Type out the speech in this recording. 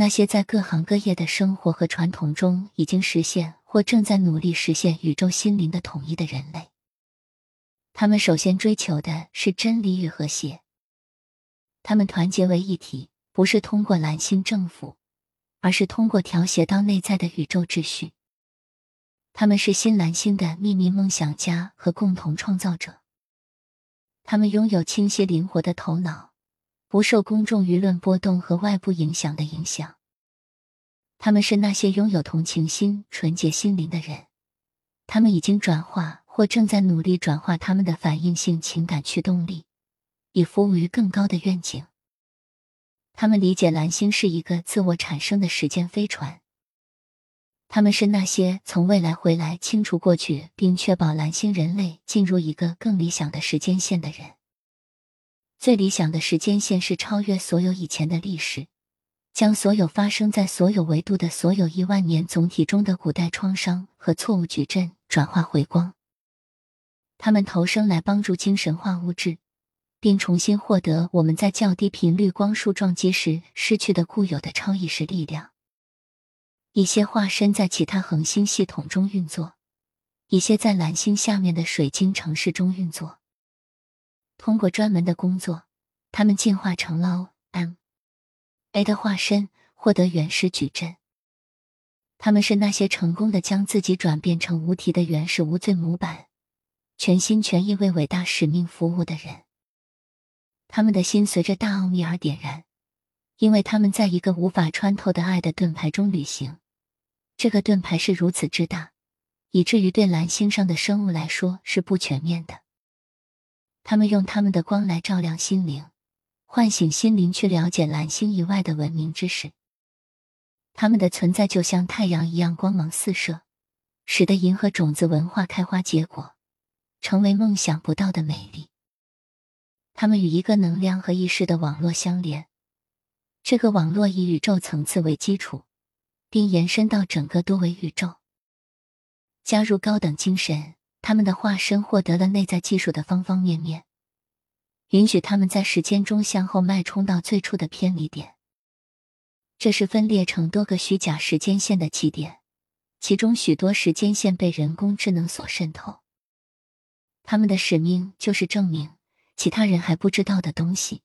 那些在各行各业的生活和传统中已经实现或正在努力实现宇宙心灵的统一的人类。他们首先追求的是真理与和谐。他们团结为一体，不是通过蓝星政府，而是通过调谐到内在的宇宙秩序。他们是新蓝星的秘密梦想家和共同创造者。他们拥有清晰灵活的头脑，不受公众舆论波动和外部影响的影响。他们是那些拥有同情心、纯洁心灵的人。他们已经转化或正在努力转化他们的反应性情感驱动力，以服务于更高的愿景。他们理解蓝星是一个自我产生的时间飞船。他们是那些从未来回来清除过去，并确保蓝星人类进入一个更理想的时间线的人。最理想的时间线是超越所有以前的历史，将所有发生在所有维度的所有亿万年总体中的古代创伤和错误矩阵转化回光。他们投生来帮助精神化物质，并重新获得我们在较低频率光束撞击时失去的固有的超意识力量。一些化身在其他恒星系统中运作，一些在蓝星下面的水晶城市中运作。通过专门的工作，他们进化成了 M A 的化身，获得原始矩阵。他们是那些成功的将自己转变成无题的原始无罪模板，全心全意为伟大使命服务的人。他们的心随着大奥秘而点燃。因为他们在一个无法穿透的爱的盾牌中旅行，这个盾牌是如此之大，以至于对蓝星上的生物来说是不全面的。他们用他们的光来照亮心灵，唤醒心灵去了解蓝星以外的文明知识。他们的存在就像太阳一样光芒四射，使得银河种子文化开花结果，成为梦想不到的美丽。他们与一个能量和意识的网络相连。这个网络以宇宙层次为基础，并延伸到整个多维宇宙。加入高等精神，他们的化身获得了内在技术的方方面面，允许他们在时间中向后脉冲到最初的偏离点。这是分裂成多个虚假时间线的起点，其中许多时间线被人工智能所渗透。他们的使命就是证明其他人还不知道的东西。